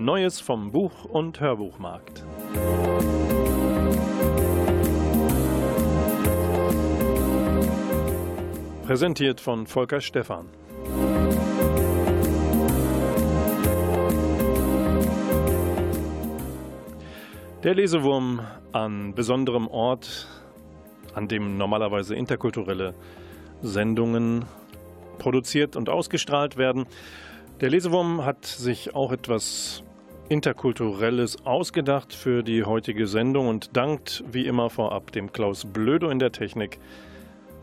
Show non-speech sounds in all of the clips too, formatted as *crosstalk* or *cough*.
Neues vom Buch- und Hörbuchmarkt. Präsentiert von Volker Stephan. Der Lesewurm an besonderem Ort, an dem normalerweise interkulturelle Sendungen produziert und ausgestrahlt werden. Der Lesewurm hat sich auch etwas Interkulturelles ausgedacht für die heutige Sendung und dankt wie immer vorab dem Klaus Blödo in der Technik.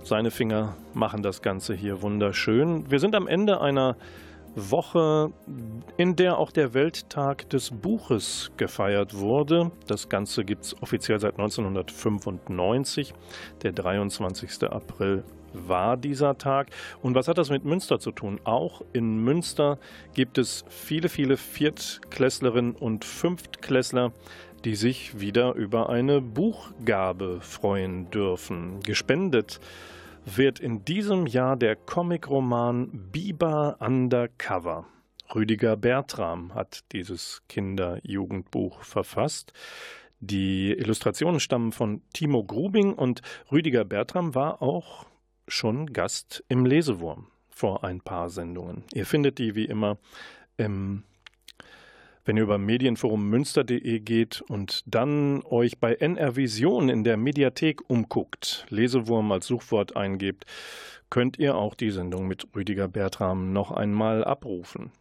Seine Finger machen das Ganze hier wunderschön. Wir sind am Ende einer Woche, in der auch der Welttag des Buches gefeiert wurde. Das Ganze gibt es offiziell seit 1995. Der 23. April war dieser Tag. Und was hat das mit Münster zu tun? Auch in Münster gibt es viele, viele Viertklässlerinnen und Fünftklässler, die sich wieder über eine Buchgabe freuen dürfen. Gespendet wird in diesem Jahr der Comicroman Biber Undercover. Rüdiger Bertram hat dieses Kinder-Jugendbuch verfasst. Die Illustrationen stammen von Timo Grubing und Rüdiger Bertram war auch schon Gast im Lesewurm vor ein paar Sendungen. Ihr findet die wie immer im wenn ihr über medienforummünster.de geht und dann euch bei NR Vision in der Mediathek umguckt, Lesewurm als Suchwort eingebt, könnt ihr auch die Sendung mit Rüdiger Bertram noch einmal abrufen.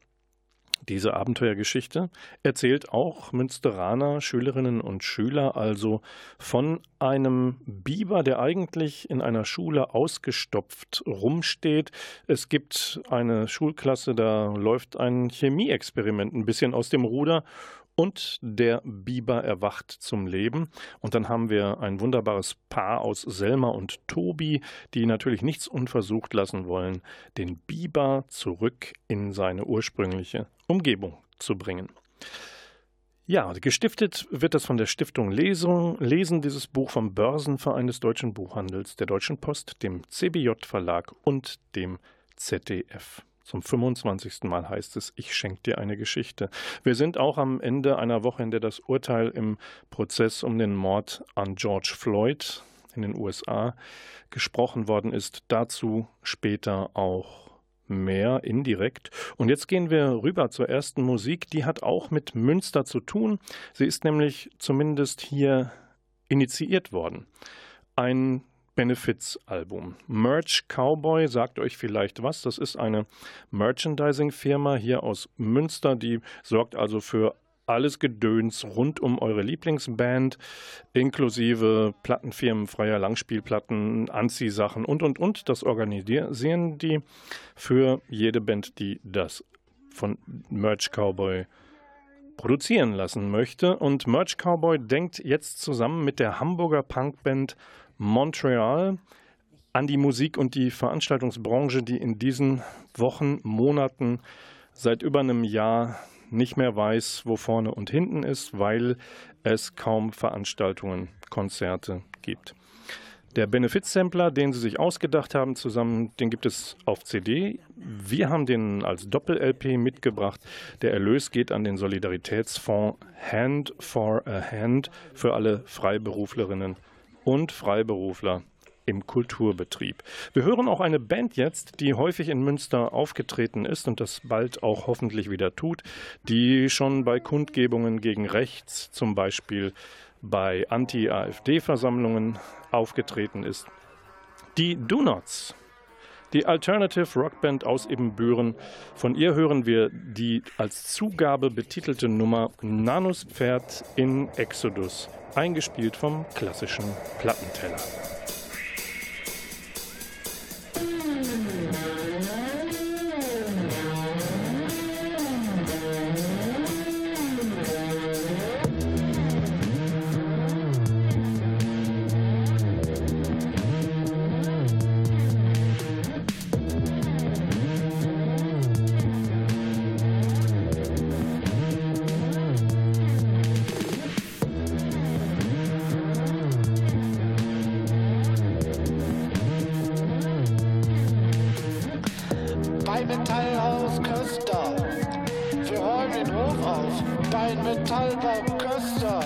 Diese Abenteuergeschichte erzählt auch Münsteraner Schülerinnen und Schüler also von einem Biber, der eigentlich in einer Schule ausgestopft rumsteht. Es gibt eine Schulklasse, da läuft ein Chemieexperiment ein bisschen aus dem Ruder und der Biber erwacht zum Leben. Und dann haben wir ein wunderbares Paar aus Selma und Tobi, die natürlich nichts unversucht lassen wollen, den Biber zurück in seine ursprüngliche Umgebung zu bringen. Ja, gestiftet wird das von der Stiftung Lesung, Lesen, dieses Buch vom Börsenverein des Deutschen Buchhandels, der Deutschen Post, dem CBJ Verlag und dem ZDF. Zum 25. Mal heißt es, ich schenke dir eine Geschichte. Wir sind auch am Ende einer Woche, in der das Urteil im Prozess um den Mord an George Floyd in den USA gesprochen worden ist. Dazu später auch mehr indirekt. Und jetzt gehen wir rüber zur ersten Musik. Die hat auch mit Münster zu tun. Sie ist nämlich zumindest hier initiiert worden. Ein Benefits-Album. Merch Cowboy sagt euch vielleicht was. Das ist eine Merchandising-Firma hier aus Münster, die sorgt also für alles Gedöns rund um eure Lieblingsband, inklusive Plattenfirmen, freier Langspielplatten, Anziehsachen und und und. Das organisieren die für jede Band, die das von Merch Cowboy produzieren lassen möchte. Und Merch Cowboy denkt jetzt zusammen mit der Hamburger Punkband Montreal an die Musik- und die Veranstaltungsbranche, die in diesen Wochen, Monaten, seit über einem Jahr nicht mehr weiß, wo vorne und hinten ist, weil es kaum Veranstaltungen, Konzerte gibt. Der Benefit-Sampler, den sie sich ausgedacht haben zusammen, den gibt es auf CD. Wir haben den als Doppel-LP mitgebracht. Der Erlös geht an den Solidaritätsfonds Hand for a Hand für alle Freiberuflerinnen und Freiberufler im Kulturbetrieb. Wir hören auch eine Band jetzt, die häufig in Münster aufgetreten ist und das bald auch hoffentlich wieder tut, die schon bei Kundgebungen gegen rechts, zum Beispiel bei Anti-AfD-Versammlungen aufgetreten ist. Die Do-Nots. Die Alternative Rockband aus Ebenbüren. Von ihr hören wir die als Zugabe betitelte Nummer Nanus Pferd in Exodus eingespielt vom klassischen Plattenteller. Schwester.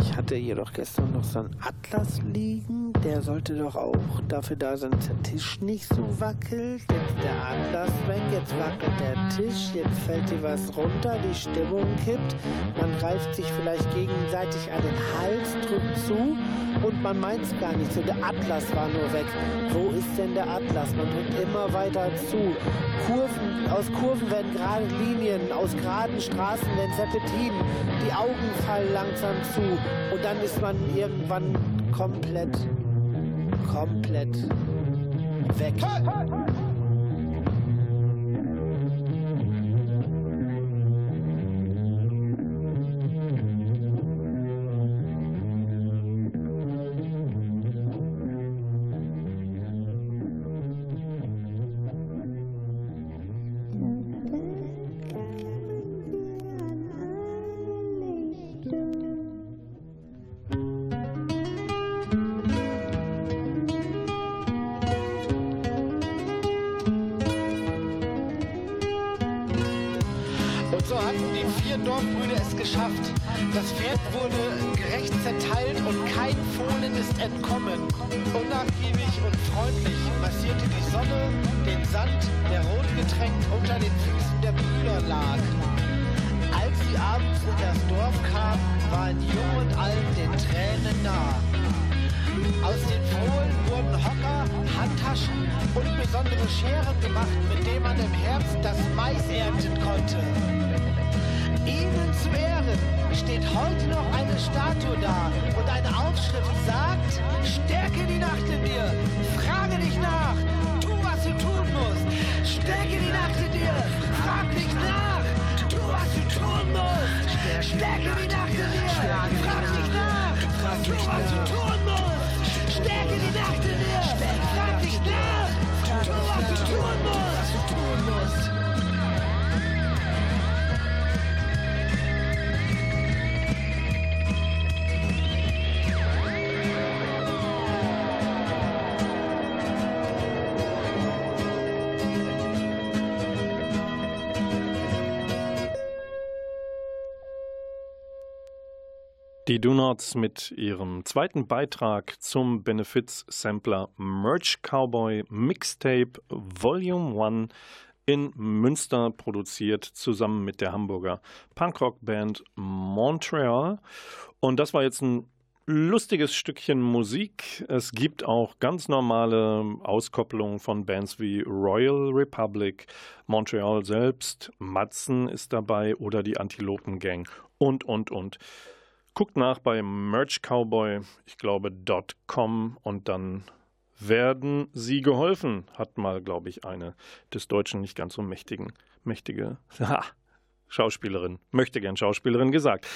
Ich hatte jedoch gestern noch so einen Atlas liegen. Der sollte doch auch dafür da sein, dass der Tisch nicht so wackelt. Jetzt der Atlas weg, jetzt wackelt der Tisch, jetzt fällt dir was runter, die Stimmung kippt. Man greift sich vielleicht gegenseitig an den Hals, drückt zu und man meint es gar nicht so. Der Atlas war nur weg. Wo ist denn der Atlas? Man drückt immer weiter zu. Kurven, aus Kurven werden gerade Linien, aus geraden Straßen werden Serpentinen. Die Augen fallen langsam zu und dann ist man irgendwann komplett, komplett weg. Nah. Aus den Fohlen wurden Hocker, Handtaschen und besondere Scheren gemacht, mit denen man im Herbst das Mais ernten konnte. Ihnen zu Ehren steht heute noch eine Statue da und eine Aufschrift sagt, stärke die Nacht in dir, frage dich nach, tu was du tun musst, stärke die Nacht in dir, frag dich nach, tu was du tun musst, stärke die Nacht in dir, frag dich nach, stärke die Nacht in dir, frag dich nach, tu was du tun musst. Die Donuts mit ihrem zweiten Beitrag zum Benefiz-Sampler Merch Cowboy Mixtape Volume 1 in Münster produziert, zusammen mit der Hamburger Punkrock-Band Montreal. Und das war jetzt ein lustiges Stückchen Musik. Es gibt auch ganz normale Auskopplungen von Bands wie Royal Republic, Montreal selbst, Matzen ist dabei oder die Antilopen Gang und, und, und. Guckt nach bei Merch Cowboy, ich glaube, .com und dann werden sie geholfen, hat mal, glaube ich, eine des Deutschen nicht ganz so mächtigen, mächtige *laughs* ha, Schauspielerin, möchte gern Schauspielerin gesagt.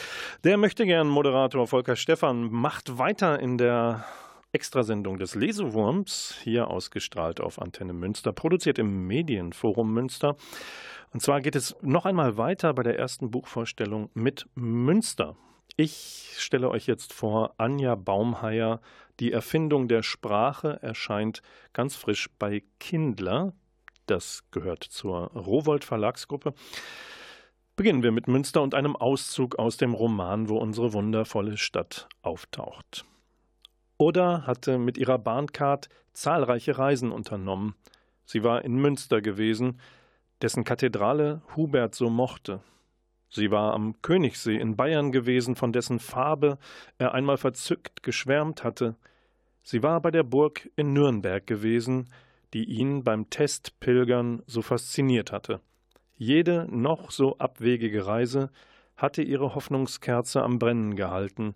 Der möchte gern Moderator Volker Stephan macht weiter in der Extrasendung des Lesewurms, hier ausgestrahlt auf Antenne Münster, produziert im Medienforum Münster. Und zwar geht es noch einmal weiter bei der ersten Buchvorstellung mit Münster. Ich stelle euch jetzt vor Anja Baumheier. Die Erfindung der Sprache erscheint ganz frisch bei Kindler. Das gehört zur Rowold Verlagsgruppe. Beginnen wir mit Münster und einem Auszug aus dem Roman, wo unsere wundervolle Stadt auftaucht. Oda hatte mit ihrer Bahncard zahlreiche Reisen unternommen. Sie war in Münster gewesen, dessen Kathedrale Hubert so mochte. Sie war am Königssee in Bayern gewesen, von dessen Farbe er einmal verzückt geschwärmt hatte. Sie war bei der Burg in Nürnberg gewesen, die ihn beim Testpilgern so fasziniert hatte. Jede noch so abwegige Reise hatte ihre Hoffnungskerze am Brennen gehalten.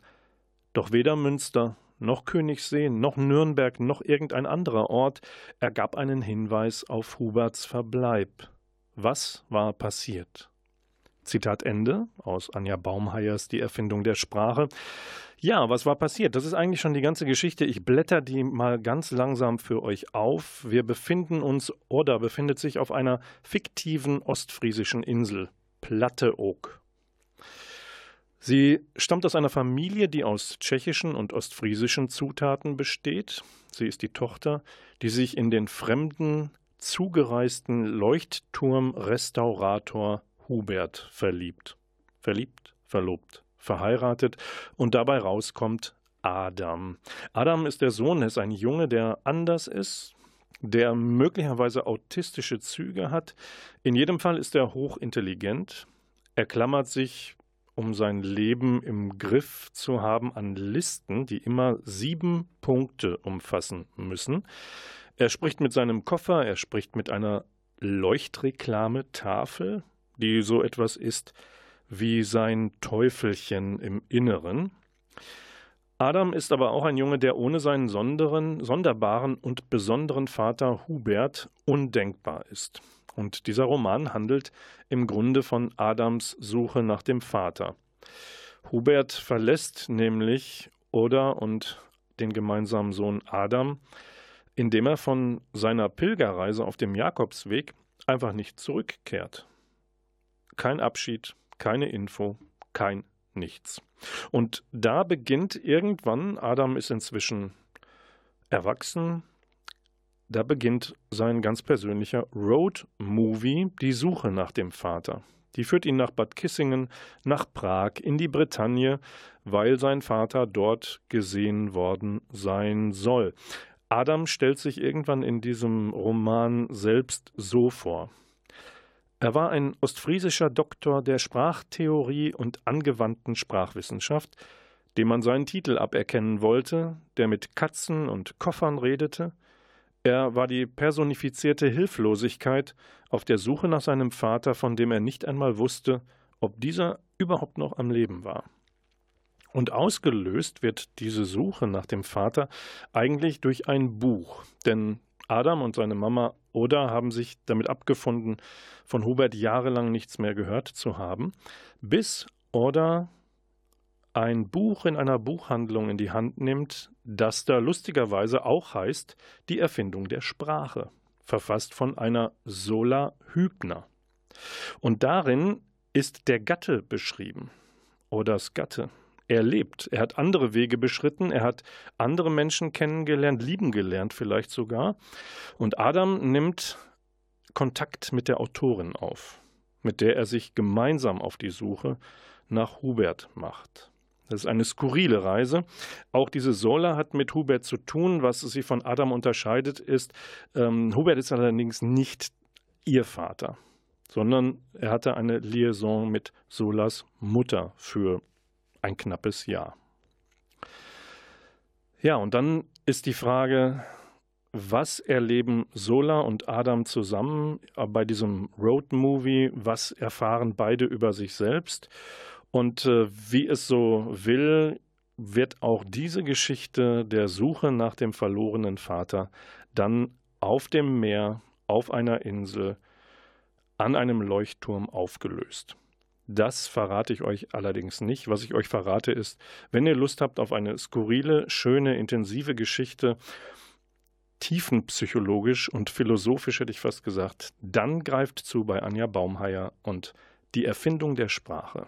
Doch weder Münster, noch Königssee, noch Nürnberg, noch irgendein anderer Ort ergab einen Hinweis auf Huberts Verbleib. Was war passiert? Zitat Ende aus Anja Baumheiers Die Erfindung der Sprache. Ja, was war passiert? Das ist eigentlich schon die ganze Geschichte. Ich blätter die mal ganz langsam für euch auf. Wir befinden uns oder befindet sich auf einer fiktiven ostfriesischen Insel, Platteoog. Sie stammt aus einer Familie, die aus tschechischen und ostfriesischen Zutaten besteht. Sie ist die Tochter, die sich in den fremden zugereisten Leuchtturmrestaurator Hubert verliebt. Verliebt, verlobt, verheiratet und dabei rauskommt Adam. Adam ist der Sohn, ist ein Junge, der anders ist, der möglicherweise autistische Züge hat. In jedem Fall ist er hochintelligent. Er klammert sich, um sein Leben im Griff zu haben, an Listen, die immer sieben Punkte umfassen müssen. Er spricht mit seinem Koffer, er spricht mit einer Leuchtreklametafel, die so etwas ist wie sein Teufelchen im Inneren. Adam ist aber auch ein Junge, der ohne seinen sonderen, sonderbaren und besonderen Vater Hubert undenkbar ist. Und dieser Roman handelt im Grunde von Adams Suche nach dem Vater. Hubert verlässt nämlich Oda und den gemeinsamen Sohn Adam, indem er von seiner Pilgerreise auf dem Jakobsweg einfach nicht zurückkehrt. Kein Abschied, keine Info, kein nichts. Und da beginnt irgendwann, Adam ist inzwischen erwachsen, da beginnt sein ganz persönlicher Road-Movie, die Suche nach dem Vater. Die führt ihn nach Bad Kissingen, nach Prag, in die Bretagne, weil sein Vater dort gesehen worden sein soll. Adam stellt sich irgendwann in diesem Roman selbst so vor. Er war ein ostfriesischer Doktor der Sprachtheorie und angewandten Sprachwissenschaft, dem man seinen Titel aberkennen wollte, der mit Katzen und Koffern redete. Er war die personifizierte Hilflosigkeit auf der Suche nach seinem Vater, von dem er nicht einmal wusste, ob dieser überhaupt noch am Leben war. Und ausgelöst wird diese Suche nach dem Vater eigentlich durch ein Buch, denn Adam und seine Mama Oda haben sich damit abgefunden, von Hubert jahrelang nichts mehr gehört zu haben, bis Oda ein Buch in einer Buchhandlung in die Hand nimmt, das da lustigerweise auch heißt Die Erfindung der Sprache, verfasst von einer Sola Hübner. Und darin ist der Gatte beschrieben, Odas Gatte, er lebt. Er hat andere Wege beschritten, er hat andere Menschen kennengelernt, lieben gelernt vielleicht sogar. Und Adam nimmt Kontakt mit der Autorin auf, mit der er sich gemeinsam auf die Suche nach Hubert macht. Das ist eine skurrile Reise. Auch diese Sola hat mit Hubert zu tun. Was sie von Adam unterscheidet, ist, ähm, Hubert ist allerdings nicht ihr Vater, sondern er hatte eine Liaison mit Solas Mutter für ein knappes Jahr. Ja, und dann ist die Frage, was erleben Sola und Adam zusammen bei diesem Road-Movie? Was erfahren beide über sich selbst? Und äh, wie es so will, wird auch diese Geschichte der Suche nach dem verlorenen Vater dann auf dem Meer, auf einer Insel, an einem Leuchtturm aufgelöst. Das verrate ich euch allerdings nicht. Was ich euch verrate ist, wenn ihr Lust habt auf eine skurrile, schöne, intensive Geschichte, tiefenpsychologisch und philosophisch hätte ich fast gesagt, dann greift zu bei Anja Baumheier und die Erfindung der Sprache.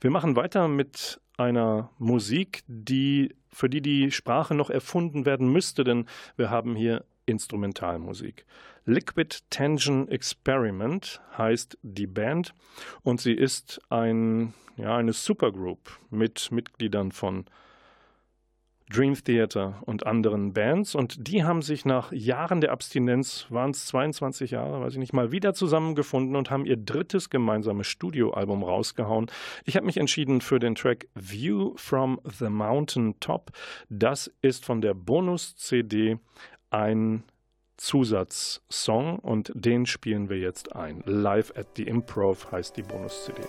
Wir machen weiter mit einer Musik, die, für die die Sprache noch erfunden werden müsste, denn wir haben hier Instrumentalmusik. Liquid Tension Experiment heißt die Band und sie ist ein, ja, eine Supergroup mit Mitgliedern von Dream Theater und anderen Bands. Und die haben sich nach Jahren der Abstinenz, waren es 22 Jahre, weiß ich nicht, mal wieder zusammengefunden und haben ihr drittes gemeinsames Studioalbum rausgehauen. Ich habe mich entschieden für den Track View from the Mountain Top. Das ist von der Bonus-CD ein Zusatzsong und den spielen wir jetzt ein. Live at the Improv heißt die Bonus-CD.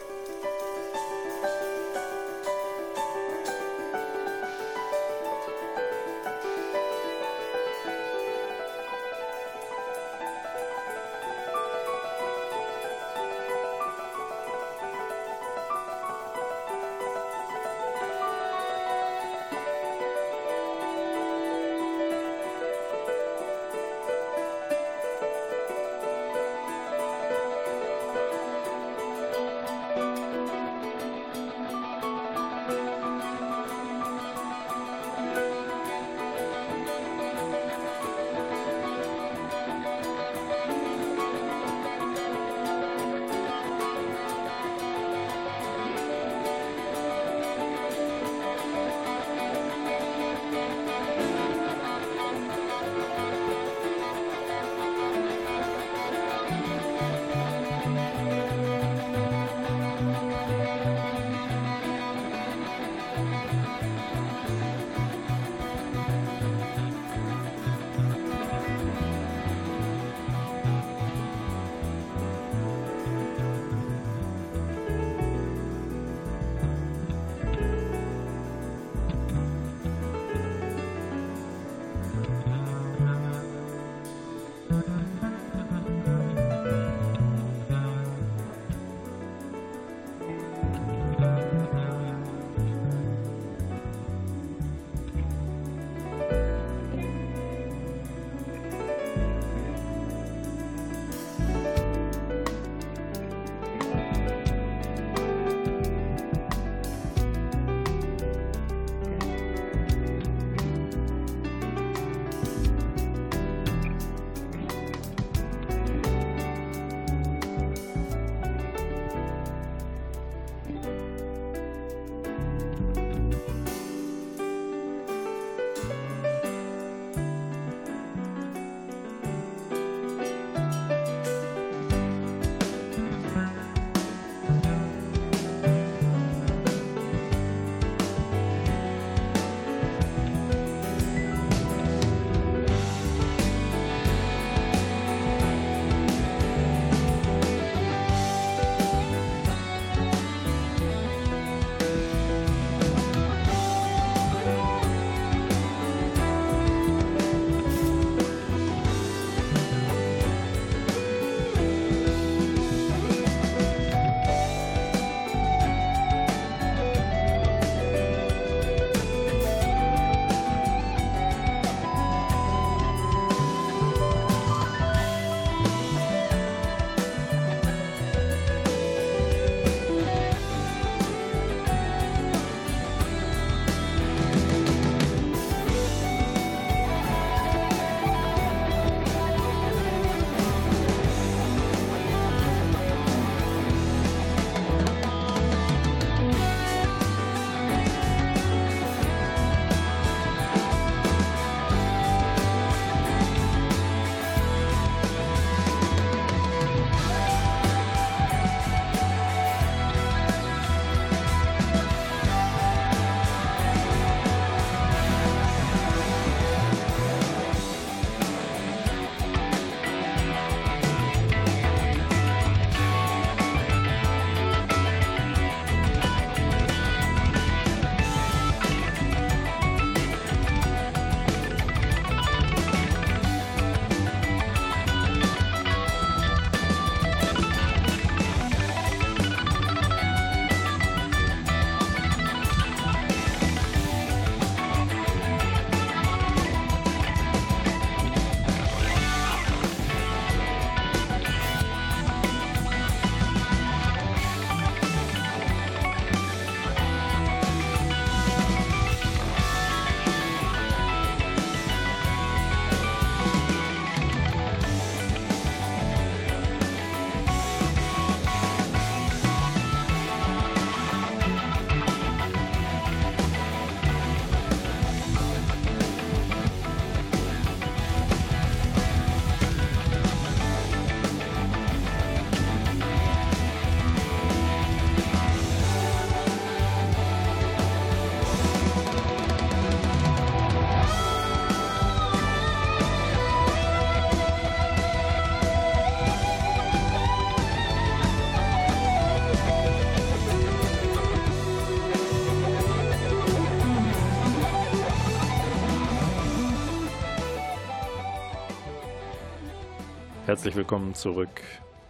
Herzlich willkommen zurück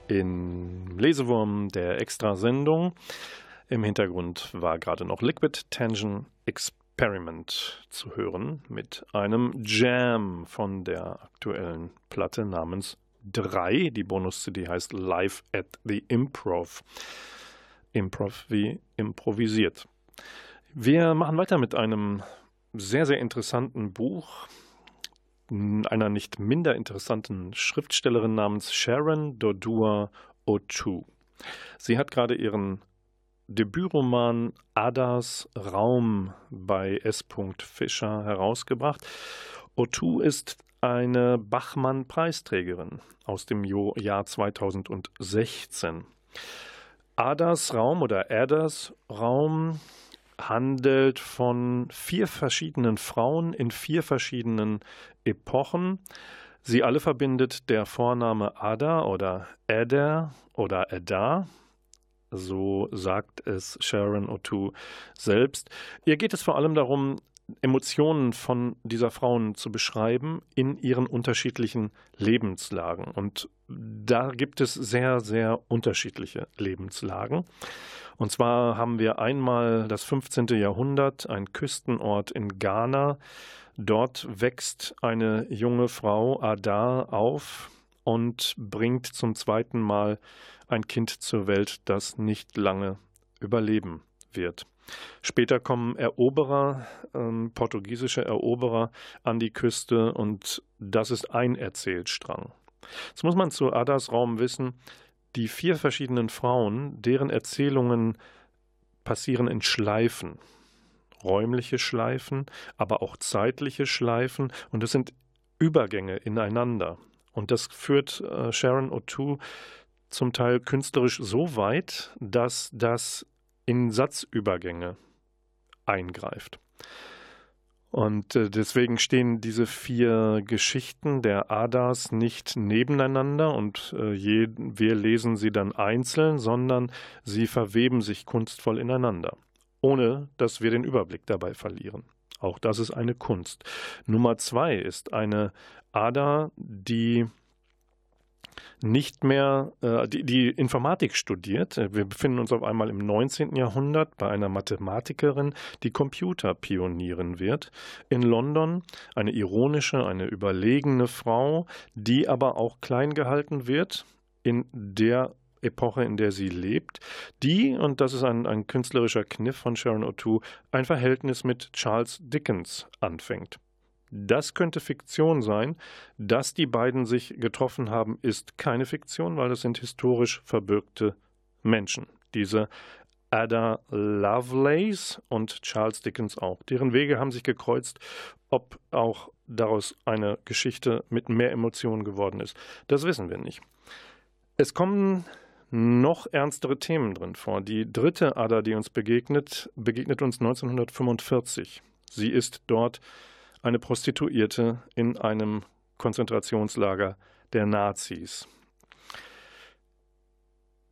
in Lesewurm der Extrasendung. Im Hintergrund war gerade noch Liquid Tension Experiment zu hören mit einem Jam von der aktuellen Platte namens 3. Die Bonus-CD heißt Live at the Improv. Improv wie improvisiert. Wir machen weiter mit einem sehr, sehr interessanten Buch einer nicht minder interessanten Schriftstellerin namens Sharon Dodua Otu. Sie hat gerade ihren Debütroman Adas Raum bei S. Fischer herausgebracht. Otu ist eine Bachmann-Preisträgerin aus dem Jahr 2016. Adas Raum oder Adas Raum handelt von vier verschiedenen Frauen in vier verschiedenen Epochen. Sie alle verbindet der Vorname Ada oder Eder oder Eda. So sagt es Sharon O'Toole selbst. Ihr geht es vor allem darum, Emotionen von dieser Frauen zu beschreiben in ihren unterschiedlichen Lebenslagen. Und da gibt es sehr, sehr unterschiedliche Lebenslagen. Und zwar haben wir einmal das 15. Jahrhundert, ein Küstenort in Ghana. Dort wächst eine junge Frau, Adar, auf und bringt zum zweiten Mal ein Kind zur Welt, das nicht lange überleben wird. Später kommen Eroberer, ähm, portugiesische Eroberer an die Küste und das ist ein Erzählstrang. Jetzt muss man zu Adas Raum wissen, die vier verschiedenen Frauen, deren Erzählungen passieren in Schleifen. Räumliche Schleifen, aber auch zeitliche Schleifen und es sind Übergänge ineinander. Und das führt äh, Sharon O'Toole zum Teil künstlerisch so weit, dass das in Satzübergänge eingreift. Und äh, deswegen stehen diese vier Geschichten der Adas nicht nebeneinander und äh, je, wir lesen sie dann einzeln, sondern sie verweben sich kunstvoll ineinander, ohne dass wir den Überblick dabei verlieren. Auch das ist eine Kunst. Nummer zwei ist eine Ada, die nicht mehr äh, die, die Informatik studiert. Wir befinden uns auf einmal im 19. Jahrhundert bei einer Mathematikerin, die Computerpionierin wird. In London eine ironische, eine überlegene Frau, die aber auch klein gehalten wird in der Epoche, in der sie lebt, die, und das ist ein, ein künstlerischer Kniff von Sharon O'Toole, ein Verhältnis mit Charles Dickens anfängt. Das könnte Fiktion sein. Dass die beiden sich getroffen haben, ist keine Fiktion, weil das sind historisch verbürgte Menschen. Diese Ada Lovelace und Charles Dickens auch. Deren Wege haben sich gekreuzt. Ob auch daraus eine Geschichte mit mehr Emotionen geworden ist, das wissen wir nicht. Es kommen noch ernstere Themen drin vor. Die dritte Ada, die uns begegnet, begegnet uns 1945. Sie ist dort eine Prostituierte in einem Konzentrationslager der Nazis.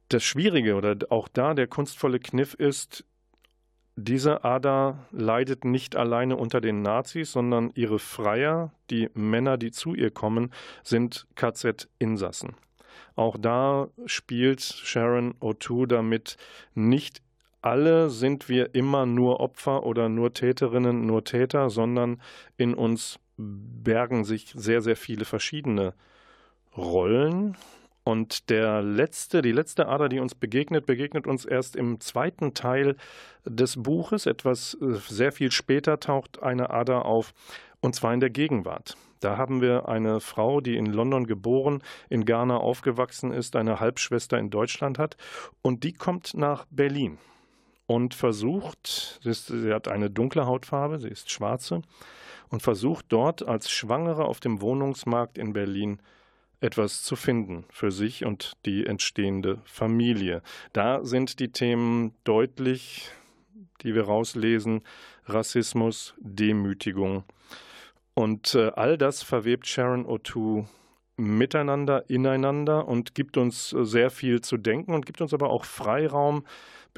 Das Schwierige oder auch da der kunstvolle Kniff ist, diese Ada leidet nicht alleine unter den Nazis, sondern ihre Freier, die Männer, die zu ihr kommen, sind KZ-Insassen. Auch da spielt Sharon O'Toole damit nicht alle sind wir immer nur Opfer oder nur Täterinnen, nur Täter, sondern in uns bergen sich sehr, sehr viele verschiedene Rollen. Und der letzte, die letzte Ader, die uns begegnet, begegnet uns erst im zweiten Teil des Buches. Etwas äh, sehr viel später taucht eine Ader auf, und zwar in der Gegenwart. Da haben wir eine Frau, die in London geboren, in Ghana aufgewachsen ist, eine Halbschwester in Deutschland hat, und die kommt nach Berlin und versucht, sie hat eine dunkle Hautfarbe, sie ist schwarze, und versucht dort als Schwangere auf dem Wohnungsmarkt in Berlin etwas zu finden für sich und die entstehende Familie. Da sind die Themen deutlich, die wir rauslesen, Rassismus, Demütigung. Und äh, all das verwebt Sharon O'Toole miteinander, ineinander und gibt uns sehr viel zu denken und gibt uns aber auch Freiraum,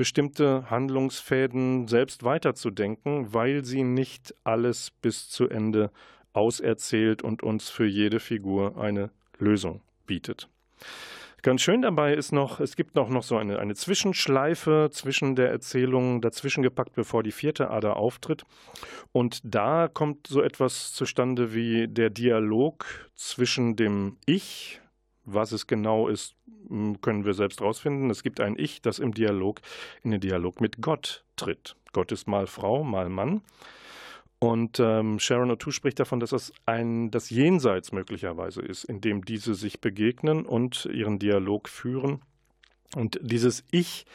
bestimmte Handlungsfäden selbst weiterzudenken, weil sie nicht alles bis zu Ende auserzählt und uns für jede Figur eine Lösung bietet. Ganz schön dabei ist noch, es gibt noch, noch so eine, eine Zwischenschleife zwischen der Erzählung dazwischen gepackt, bevor die vierte Ader auftritt. Und da kommt so etwas zustande wie der Dialog zwischen dem Ich, was es genau ist, können wir selbst rausfinden. Es gibt ein Ich, das im Dialog, in den Dialog mit Gott tritt. Gott ist mal Frau, mal Mann. Und ähm, Sharon O'Toole spricht davon, dass das ein das Jenseits möglicherweise ist, in dem diese sich begegnen und ihren Dialog führen. Und dieses Ich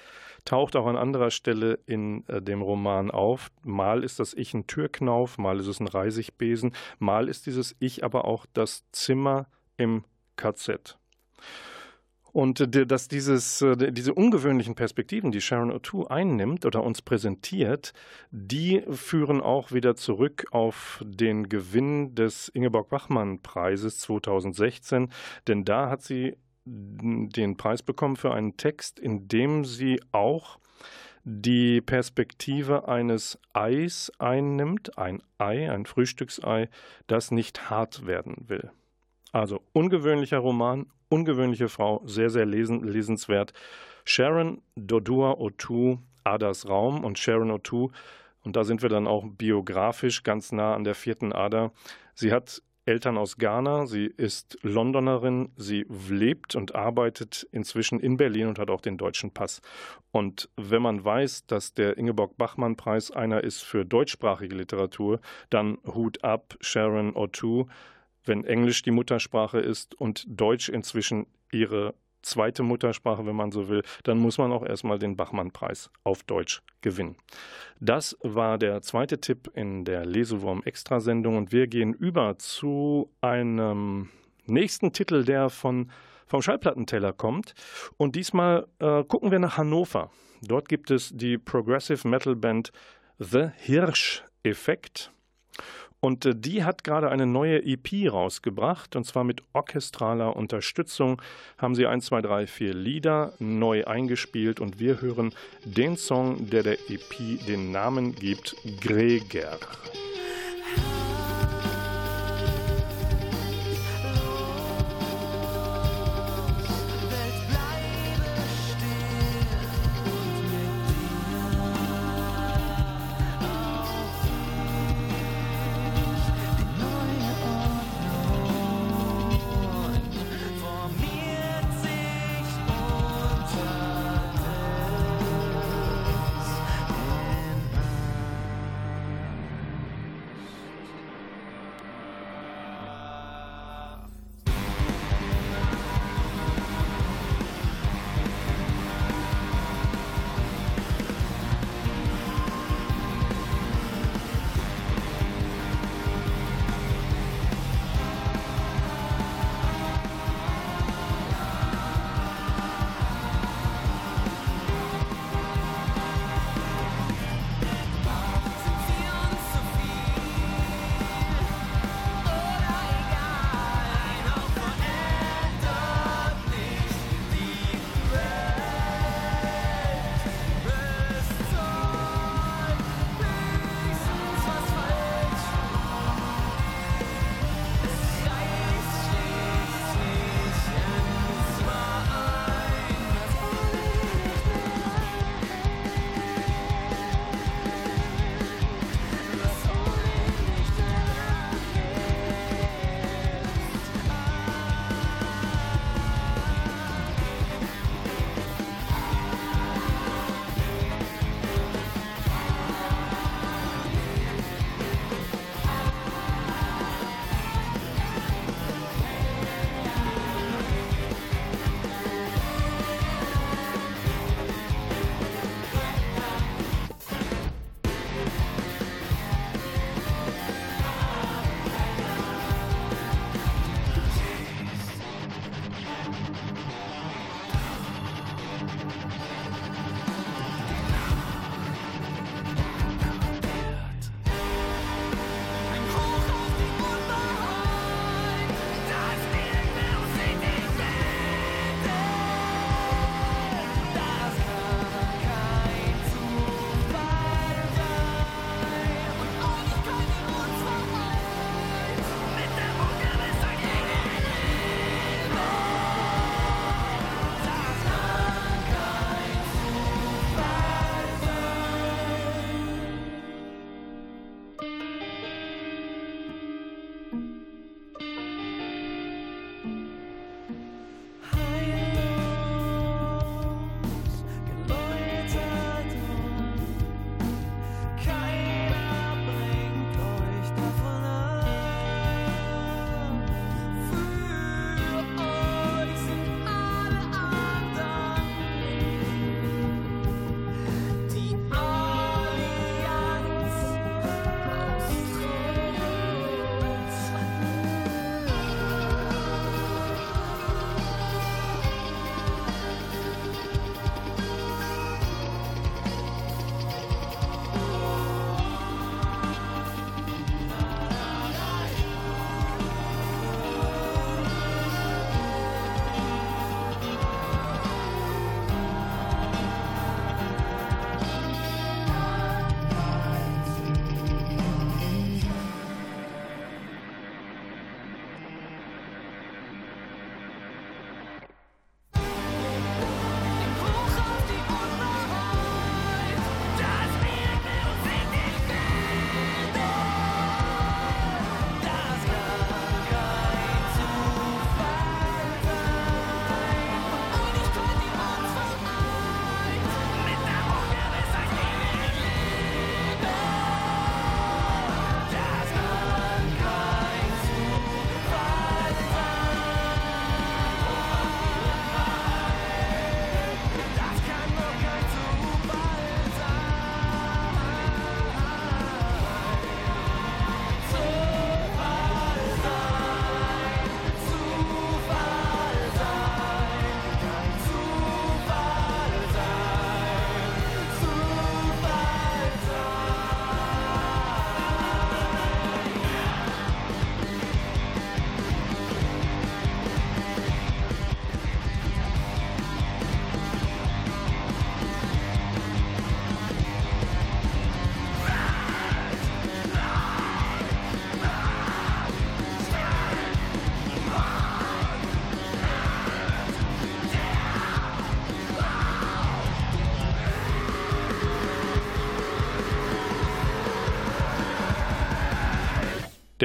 taucht auch an anderer Stelle in äh, dem Roman auf. Mal ist das Ich ein Türknauf, mal ist es ein Reisigbesen, mal ist dieses Ich aber auch das Zimmer im KZ. Und äh, dass dieses, äh, diese ungewöhnlichen Perspektiven, die Sharon O'Toole einnimmt oder uns präsentiert, die führen auch wieder zurück auf den Gewinn des Ingeborg-Bachmann-Preises 2016. Denn da hat sie den Preis bekommen für einen Text, in dem sie auch die Perspektive eines Eis einnimmt, ein Ei, ein Frühstücksei, das nicht hart werden will. Also ungewöhnlicher Roman, ungewöhnliche Frau, sehr, sehr lesen, lesenswert. Sharon Dodua Otu, Adas Raum und Sharon Otu. Und da sind wir dann auch biografisch ganz nah an der vierten Ader. Sie hat Eltern aus Ghana, sie ist Londonerin, sie lebt und arbeitet inzwischen in Berlin und hat auch den deutschen Pass. Und wenn man weiß, dass der Ingeborg-Bachmann-Preis einer ist für deutschsprachige Literatur, dann Hut ab, Sharon O'Toole wenn Englisch die Muttersprache ist und Deutsch inzwischen ihre zweite Muttersprache, wenn man so will, dann muss man auch erstmal den Bachmann-Preis auf Deutsch gewinnen. Das war der zweite Tipp in der Lesewurm-Extrasendung und wir gehen über zu einem nächsten Titel, der von, vom Schallplattenteller kommt. Und diesmal äh, gucken wir nach Hannover. Dort gibt es die Progressive Metal Band The Hirsch Effekt. Und äh, die hat gerade eine neue EP rausgebracht und zwar mit orchestraler Unterstützung haben sie 1, 2, 3, 4 Lieder neu eingespielt und wir hören den Song, der der EP den Namen gibt, Greger.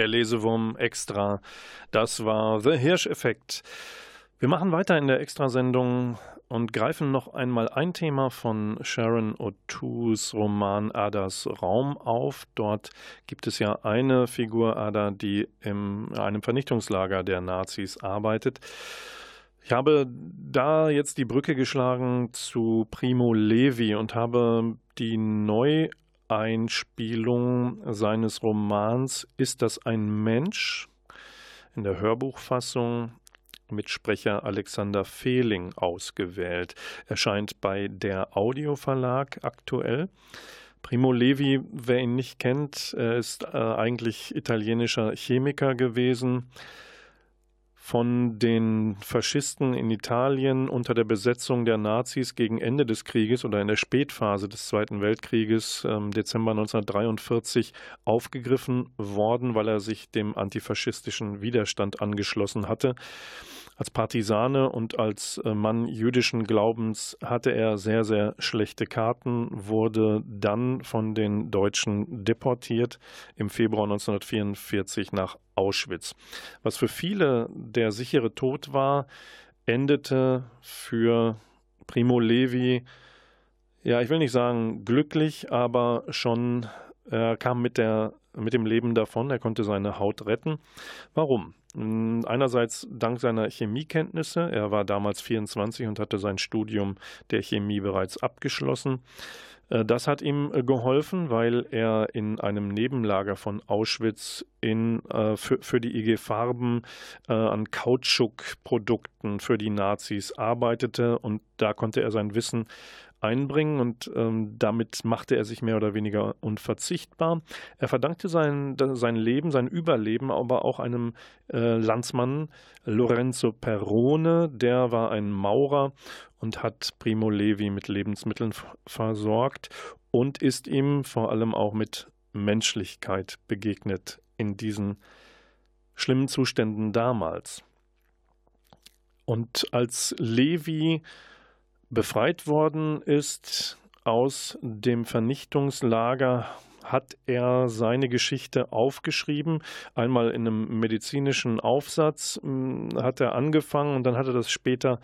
Der Lesewurm extra. Das war The Hirsch-Effekt. Wir machen weiter in der Extrasendung und greifen noch einmal ein Thema von Sharon O'Toole's Roman Adas Raum auf. Dort gibt es ja eine Figur, Ada, die in einem Vernichtungslager der Nazis arbeitet. Ich habe da jetzt die Brücke geschlagen zu Primo Levi und habe die neu Einspielung seines Romans Ist das ein Mensch? in der Hörbuchfassung mit Sprecher Alexander Fehling ausgewählt. Erscheint bei der Audioverlag aktuell. Primo Levi, wer ihn nicht kennt, er ist äh, eigentlich italienischer Chemiker gewesen von den Faschisten in Italien unter der Besetzung der Nazis gegen Ende des Krieges oder in der Spätphase des Zweiten Weltkrieges, ähm, Dezember 1943, aufgegriffen worden, weil er sich dem antifaschistischen Widerstand angeschlossen hatte. Als Partisane und als äh, Mann jüdischen Glaubens hatte er sehr, sehr schlechte Karten, wurde dann von den Deutschen deportiert im Februar 1944 nach Auschwitz. Was für viele der sichere Tod war, endete für Primo Levi, ja, ich will nicht sagen glücklich, aber schon, er kam mit, der, mit dem Leben davon, er konnte seine Haut retten. Warum? Hm, einerseits dank seiner Chemiekenntnisse. Er war damals 24 und hatte sein Studium der Chemie bereits abgeschlossen. Äh, das hat ihm äh, geholfen, weil er in einem Nebenlager von Auschwitz in, äh, für, für die IG Farben an Kautschukprodukten für die Nazis arbeitete und da konnte er sein Wissen einbringen und ähm, damit machte er sich mehr oder weniger unverzichtbar. Er verdankte sein, sein Leben, sein Überleben aber auch einem äh, Landsmann, Lorenzo Perrone, der war ein Maurer und hat Primo Levi mit Lebensmitteln versorgt und ist ihm vor allem auch mit Menschlichkeit begegnet in diesen schlimmen Zuständen damals. Und als Levi befreit worden ist aus dem Vernichtungslager, hat er seine Geschichte aufgeschrieben. Einmal in einem medizinischen Aufsatz hm, hat er angefangen und dann hat er das später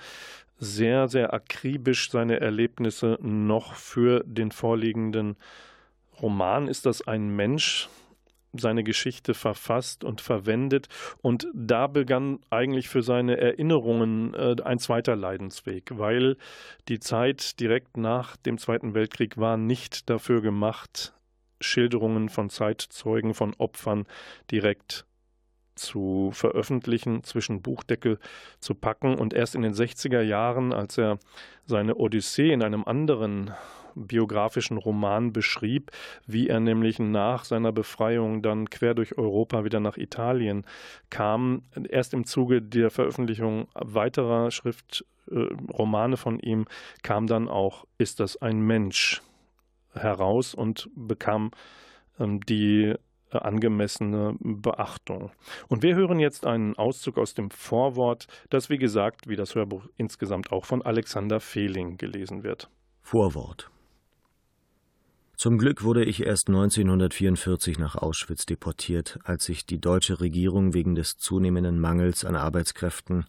sehr, sehr akribisch seine Erlebnisse noch für den vorliegenden Roman. Ist das ein Mensch? Seine Geschichte verfasst und verwendet. Und da begann eigentlich für seine Erinnerungen äh, ein zweiter Leidensweg, weil die Zeit direkt nach dem Zweiten Weltkrieg war nicht dafür gemacht, Schilderungen von Zeitzeugen, von Opfern direkt zu veröffentlichen, zwischen Buchdeckel zu packen. Und erst in den 60er Jahren, als er seine Odyssee in einem anderen biografischen Roman beschrieb, wie er nämlich nach seiner Befreiung dann quer durch Europa wieder nach Italien kam. Erst im Zuge der Veröffentlichung weiterer Schriftromane äh, von ihm kam dann auch Ist das ein Mensch heraus und bekam ähm, die äh, angemessene Beachtung. Und wir hören jetzt einen Auszug aus dem Vorwort, das wie gesagt, wie das Hörbuch insgesamt auch von Alexander Fehling gelesen wird. Vorwort zum Glück wurde ich erst 1944 nach Auschwitz deportiert, als sich die deutsche Regierung wegen des zunehmenden Mangels an Arbeitskräften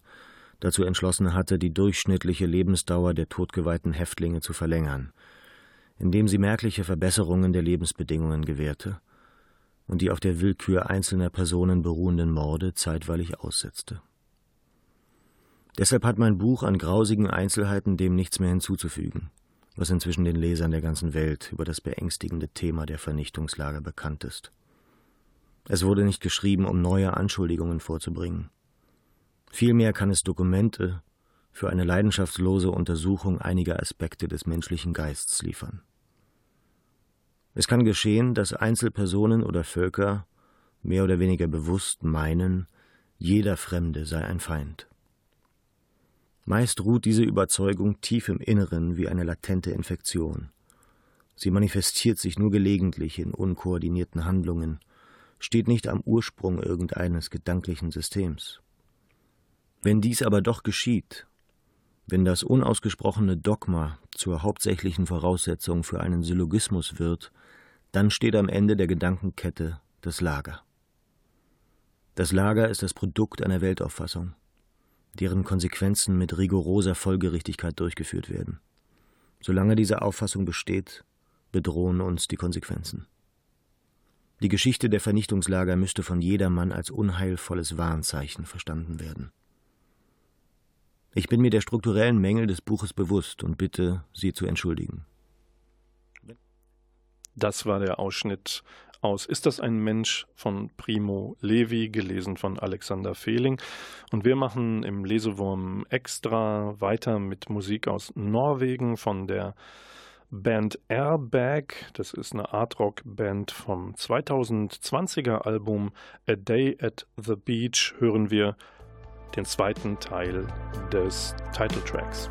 dazu entschlossen hatte, die durchschnittliche Lebensdauer der totgeweihten Häftlinge zu verlängern, indem sie merkliche Verbesserungen der Lebensbedingungen gewährte und die auf der Willkür einzelner Personen beruhenden Morde zeitweilig aussetzte. Deshalb hat mein Buch an grausigen Einzelheiten dem nichts mehr hinzuzufügen was inzwischen den Lesern der ganzen Welt über das beängstigende Thema der Vernichtungslager bekannt ist. Es wurde nicht geschrieben, um neue Anschuldigungen vorzubringen. Vielmehr kann es Dokumente für eine leidenschaftslose Untersuchung einiger Aspekte des menschlichen Geists liefern. Es kann geschehen, dass Einzelpersonen oder Völker mehr oder weniger bewusst meinen, jeder Fremde sei ein Feind. Meist ruht diese Überzeugung tief im Inneren wie eine latente Infektion. Sie manifestiert sich nur gelegentlich in unkoordinierten Handlungen, steht nicht am Ursprung irgendeines gedanklichen Systems. Wenn dies aber doch geschieht, wenn das unausgesprochene Dogma zur hauptsächlichen Voraussetzung für einen Syllogismus wird, dann steht am Ende der Gedankenkette das Lager. Das Lager ist das Produkt einer Weltauffassung, deren Konsequenzen mit rigoroser Folgerichtigkeit durchgeführt werden. Solange diese Auffassung besteht, bedrohen uns die Konsequenzen. Die Geschichte der Vernichtungslager müsste von jedermann als unheilvolles Warnzeichen verstanden werden. Ich bin mir der strukturellen Mängel des Buches bewusst und bitte, Sie zu entschuldigen. Das war der Ausschnitt aus Ist das ein Mensch von Primo Levi, gelesen von Alexander Fehling. Und wir machen im Lesewurm extra weiter mit Musik aus Norwegen von der Band Airbag. Das ist eine Art-Rock-Band vom 2020er Album A Day at the Beach. Hören wir den zweiten Teil des Titeltracks.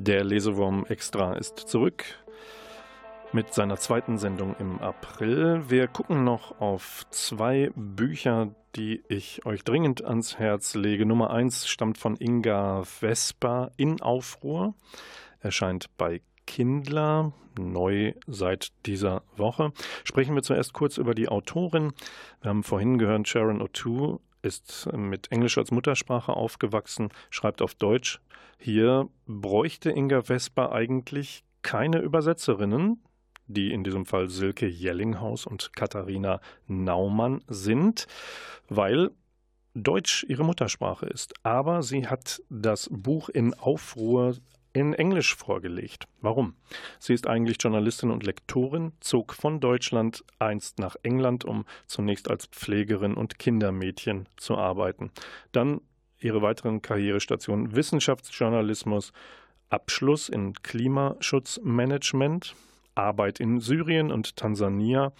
Der Lesewurm Extra ist zurück mit seiner zweiten Sendung im April. Wir gucken noch auf zwei Bücher, die ich euch dringend ans Herz lege. Nummer eins stammt von Inga Vesper in Aufruhr, erscheint bei Kindler, neu seit dieser Woche. Sprechen wir zuerst kurz über die Autorin. Wir haben vorhin gehört, Sharon O'Toole ist mit Englisch als Muttersprache aufgewachsen, schreibt auf Deutsch. Hier bräuchte Inga Vesper eigentlich keine Übersetzerinnen, die in diesem Fall Silke Jellinghaus und Katharina Naumann sind, weil Deutsch ihre Muttersprache ist. Aber sie hat das Buch in Aufruhr in Englisch vorgelegt. Warum? Sie ist eigentlich Journalistin und Lektorin, zog von Deutschland einst nach England, um zunächst als Pflegerin und Kindermädchen zu arbeiten. Dann ihre weiteren Karrierestationen Wissenschaftsjournalismus, Abschluss in Klimaschutzmanagement, Arbeit in Syrien und Tansania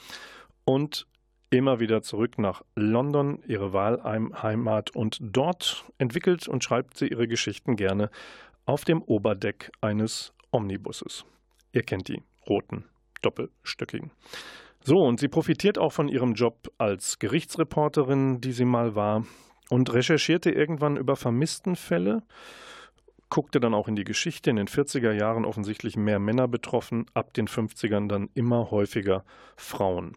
und immer wieder zurück nach London, ihre Wahlheimat, und dort entwickelt und schreibt sie ihre Geschichten gerne auf dem Oberdeck eines Omnibusses. Ihr kennt die roten, doppelstöckigen. So, und sie profitiert auch von ihrem Job als Gerichtsreporterin, die sie mal war, und recherchierte irgendwann über Vermisstenfälle, guckte dann auch in die Geschichte, in den 40er Jahren offensichtlich mehr Männer betroffen, ab den 50ern dann immer häufiger Frauen.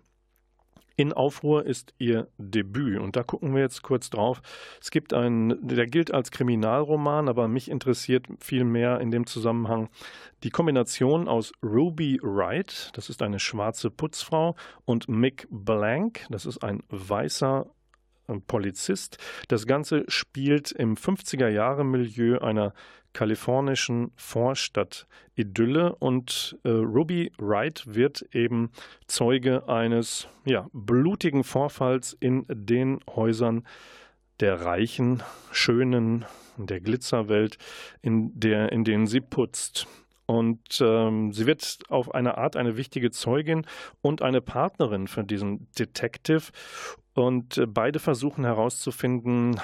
In Aufruhr ist ihr Debüt und da gucken wir jetzt kurz drauf. Es gibt einen, der gilt als Kriminalroman, aber mich interessiert viel mehr in dem Zusammenhang die Kombination aus Ruby Wright, das ist eine schwarze Putzfrau, und Mick Blank, das ist ein weißer Polizist. Das Ganze spielt im 50er-Jahre-Milieu einer kalifornischen Vorstadt-Idylle und äh, Ruby Wright wird eben Zeuge eines ja, blutigen Vorfalls in den Häusern der reichen, schönen, der Glitzerwelt, in, der, in denen sie putzt. Und ähm, sie wird auf eine Art eine wichtige Zeugin und eine Partnerin für diesen Detective. Und äh, beide versuchen herauszufinden,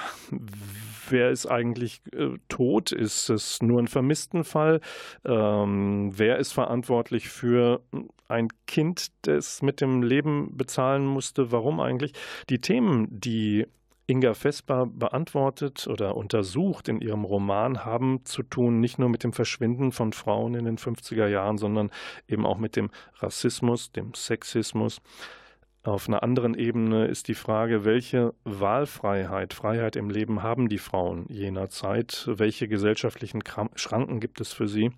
wer ist eigentlich äh, tot? Ist es nur ein Vermisstenfall? Ähm, wer ist verantwortlich für ein Kind, das mit dem Leben bezahlen musste? Warum eigentlich? Die Themen, die Inga Vesper beantwortet oder untersucht in ihrem Roman, haben zu tun nicht nur mit dem Verschwinden von Frauen in den 50er Jahren, sondern eben auch mit dem Rassismus, dem Sexismus. Auf einer anderen Ebene ist die Frage, welche Wahlfreiheit, Freiheit im Leben haben die Frauen jener Zeit? Welche gesellschaftlichen Schranken gibt es für sie?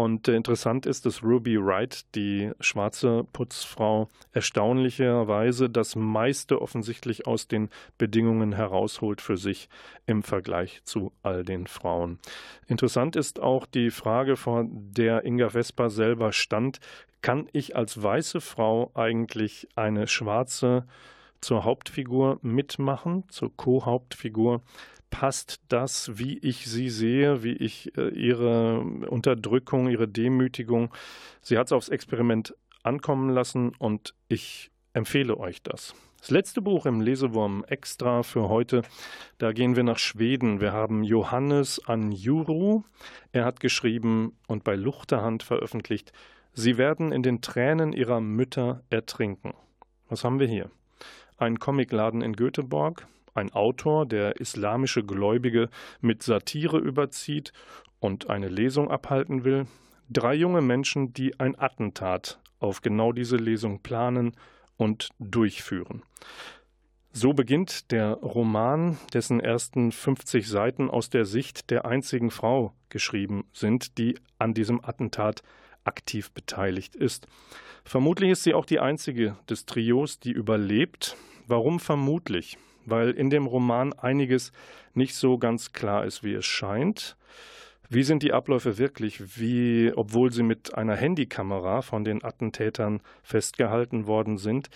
Und äh, interessant ist, dass Ruby Wright, die schwarze Putzfrau, erstaunlicherweise das meiste offensichtlich aus den Bedingungen herausholt für sich im Vergleich zu all den Frauen. Interessant ist auch die Frage, vor der Inga Vesper selber stand, kann ich als weiße Frau eigentlich eine schwarze zur Hauptfigur mitmachen, zur Co-Hauptfigur? Passt das, wie ich sie sehe, wie ich äh, ihre Unterdrückung, ihre Demütigung. Sie hat es aufs Experiment ankommen lassen und ich empfehle euch das. Das letzte Buch im Lesewurm Extra für heute, da gehen wir nach Schweden. Wir haben Johannes Anjuru. Er hat geschrieben und bei Luchterhand veröffentlicht, Sie werden in den Tränen ihrer Mütter ertrinken. Was haben wir hier? Ein Comicladen in Göteborg, ein Autor, der islamische Gläubige mit Satire überzieht und eine Lesung abhalten will, drei junge Menschen, die ein Attentat auf genau diese Lesung planen und durchführen. So beginnt der Roman, dessen ersten 50 Seiten aus der Sicht der einzigen Frau geschrieben sind, die an diesem Attentat aktiv beteiligt ist. Vermutlich ist sie auch die einzige des Trios, die überlebt. Warum vermutlich? Weil in dem Roman einiges nicht so ganz klar ist, wie es scheint. Wie sind die Abläufe wirklich? Wie, obwohl sie mit einer Handykamera von den Attentätern festgehalten worden sind,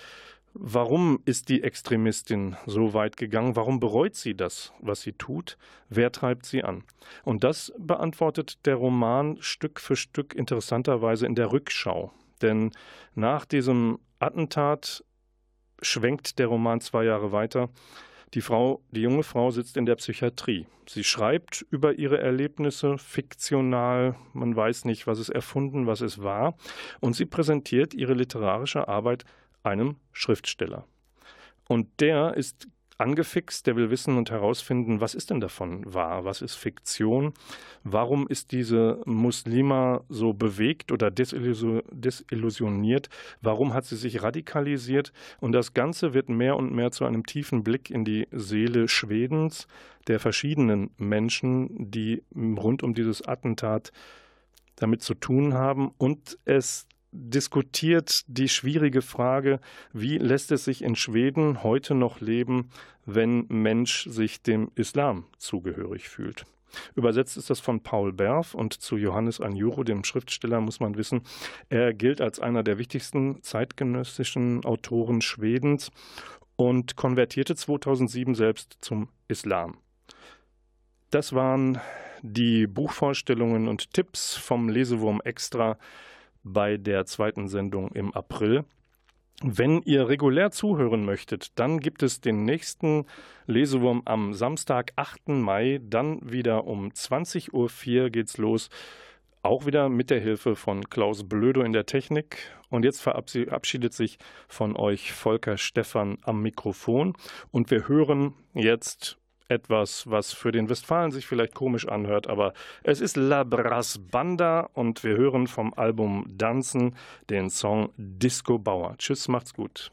Warum ist die Extremistin so weit gegangen? Warum bereut sie das, was sie tut? Wer treibt sie an? Und das beantwortet der Roman Stück für Stück interessanterweise in der Rückschau. Denn nach diesem Attentat schwenkt der Roman zwei Jahre weiter. Die Frau, die junge Frau sitzt in der Psychiatrie. Sie schreibt über ihre Erlebnisse fiktional, man weiß nicht, was es erfunden, was es war, und sie präsentiert ihre literarische Arbeit einem Schriftsteller. Und der ist angefixt, der will wissen und herausfinden, was ist denn davon wahr, was ist Fiktion, warum ist diese Muslima so bewegt oder desillusioniert, warum hat sie sich radikalisiert? Und das Ganze wird mehr und mehr zu einem tiefen Blick in die Seele Schwedens, der verschiedenen Menschen, die rund um dieses Attentat damit zu tun haben. Und es diskutiert die schwierige Frage, wie lässt es sich in Schweden heute noch leben, wenn Mensch sich dem Islam zugehörig fühlt. Übersetzt ist das von Paul Berf und zu Johannes Anjuro, dem Schriftsteller, muss man wissen, er gilt als einer der wichtigsten zeitgenössischen Autoren Schwedens und konvertierte 2007 selbst zum Islam. Das waren die Buchvorstellungen und Tipps vom Lesewurm Extra bei der zweiten Sendung im April. Wenn ihr regulär zuhören möchtet, dann gibt es den nächsten Lesewurm am Samstag, 8. Mai, dann wieder um 20.04 Uhr geht's los. Auch wieder mit der Hilfe von Klaus Blödo in der Technik. Und jetzt verabschiedet sich von euch Volker Stephan am Mikrofon. Und wir hören jetzt etwas, was für den Westfalen sich vielleicht komisch anhört, aber es ist La Brass Banda und wir hören vom Album Danzen den Song Disco Bauer. Tschüss, macht's gut.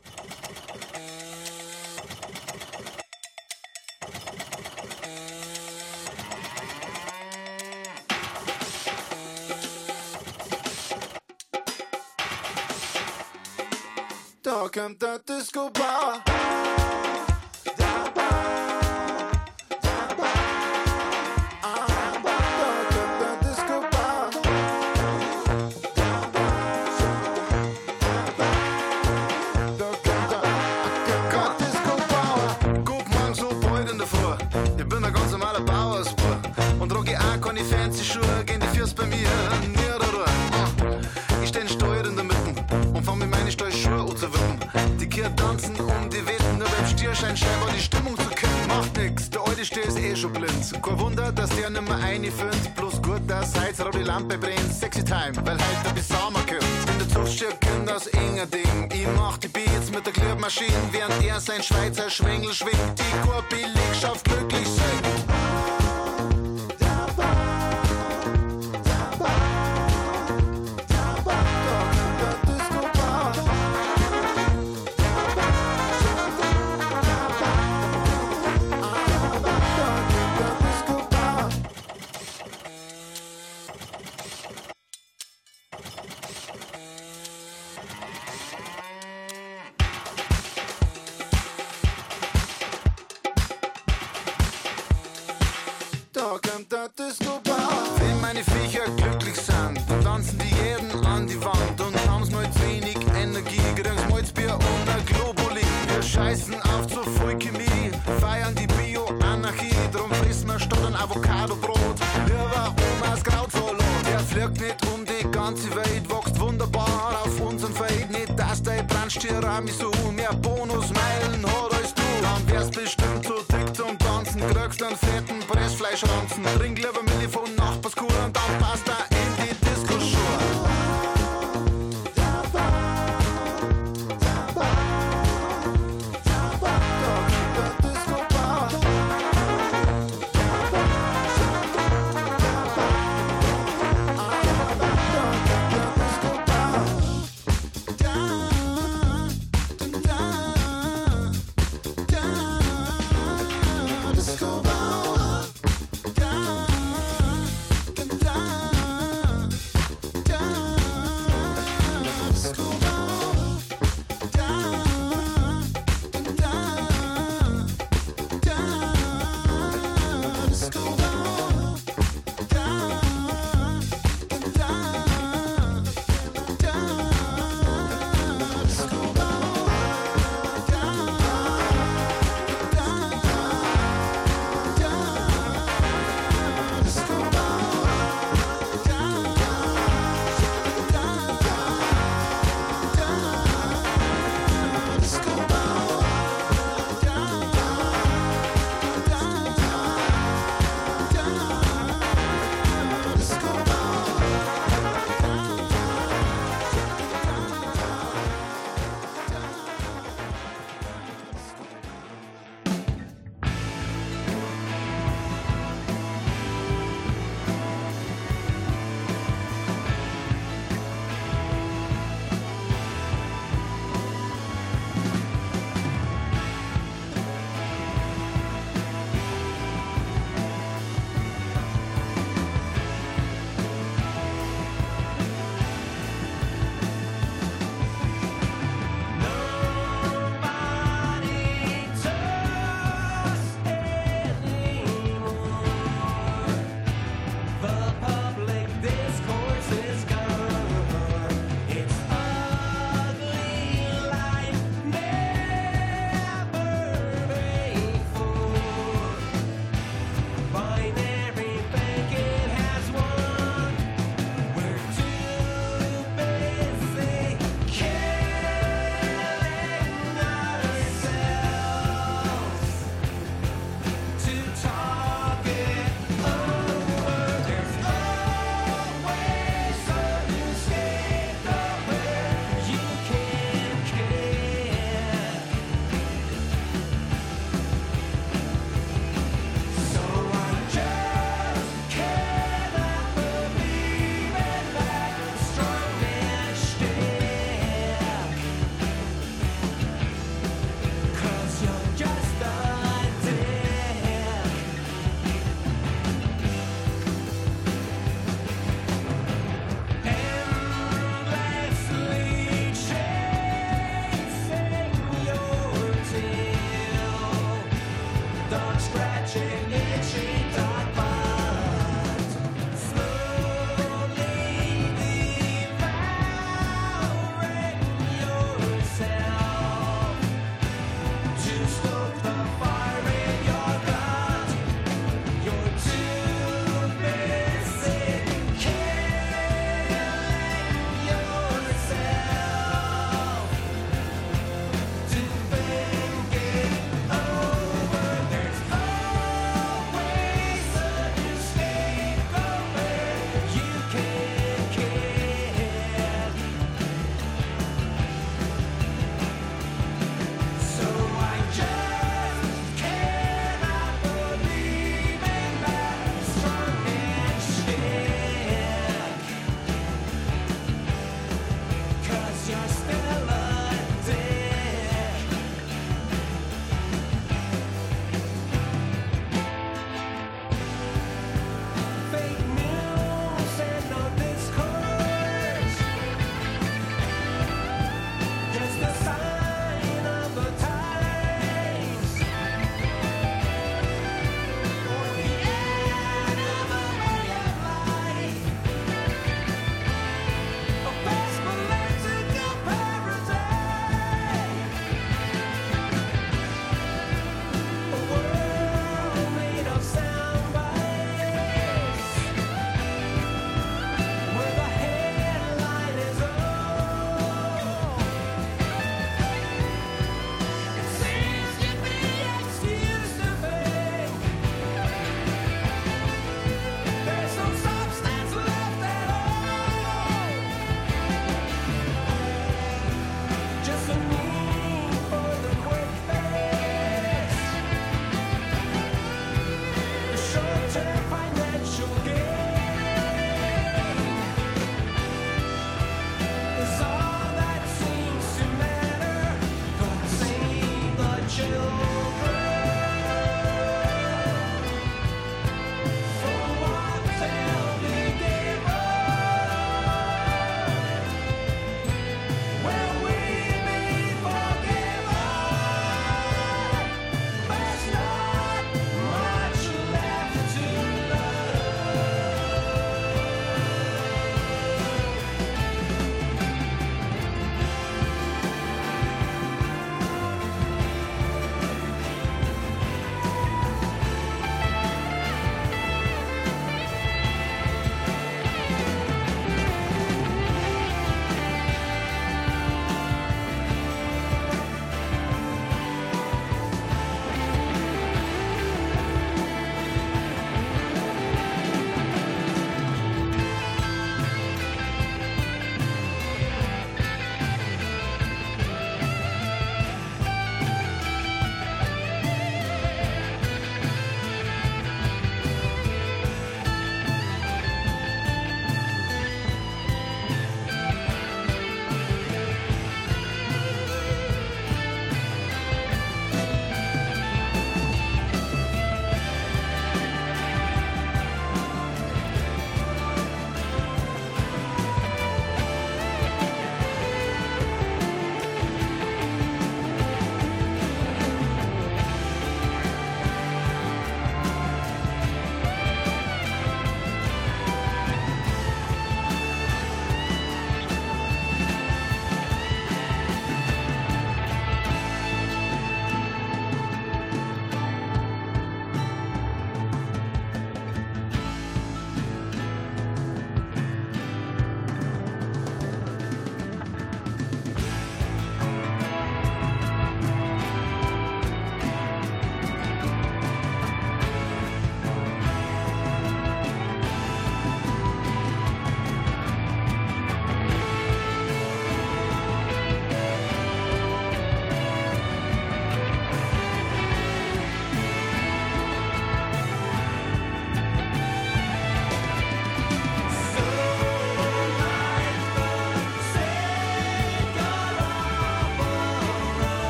Da kommt der Disco Bauer. Schon blind. Kein Wunder, dass der nimmer eine findet. Bloß gut, dass heute die Lampe brennt. Sexy Time, weil heute bis Sommer kommt. In der Zug steht Kind aus Engerding. Ich mach die Beats mit der Klebmaschine, während er sein Schweizer Schwengel schwingt. Die Kurbelegschaft glücklich singt.